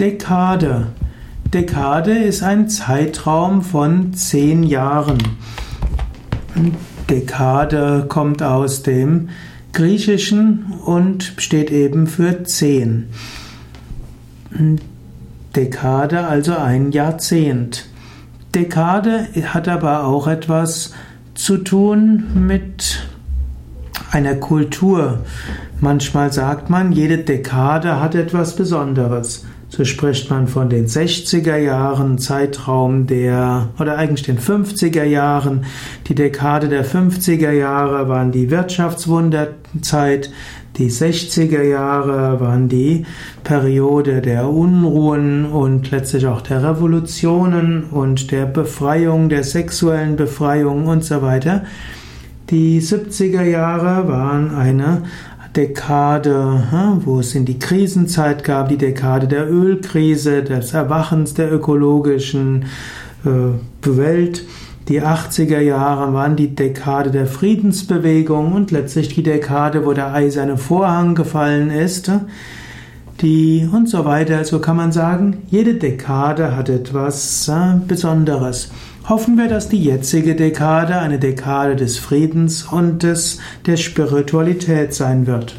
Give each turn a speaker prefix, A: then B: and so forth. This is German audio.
A: Dekade. Dekade ist ein Zeitraum von zehn Jahren. Dekade kommt aus dem Griechischen und steht eben für zehn. Dekade, also ein Jahrzehnt. Dekade hat aber auch etwas zu tun mit einer Kultur. Manchmal sagt man, jede Dekade hat etwas Besonderes. So spricht man von den 60er Jahren, Zeitraum der, oder eigentlich den 50er Jahren. Die Dekade der 50er Jahre waren die Wirtschaftswunderzeit. Die 60er Jahre waren die Periode der Unruhen und letztlich auch der Revolutionen und der Befreiung, der sexuellen Befreiung und so weiter. Die 70er Jahre waren eine Dekade, wo es in die Krisenzeit gab, die Dekade der Ölkrise, des Erwachens der ökologischen äh, Welt. Die 80er Jahre waren die Dekade der Friedensbewegung und letztlich die Dekade, wo der eiserne Vorhang gefallen ist. Die und so weiter. So kann man sagen, jede Dekade hat etwas äh, Besonderes. Hoffen wir, dass die jetzige Dekade eine Dekade des Friedens und des, der Spiritualität sein wird.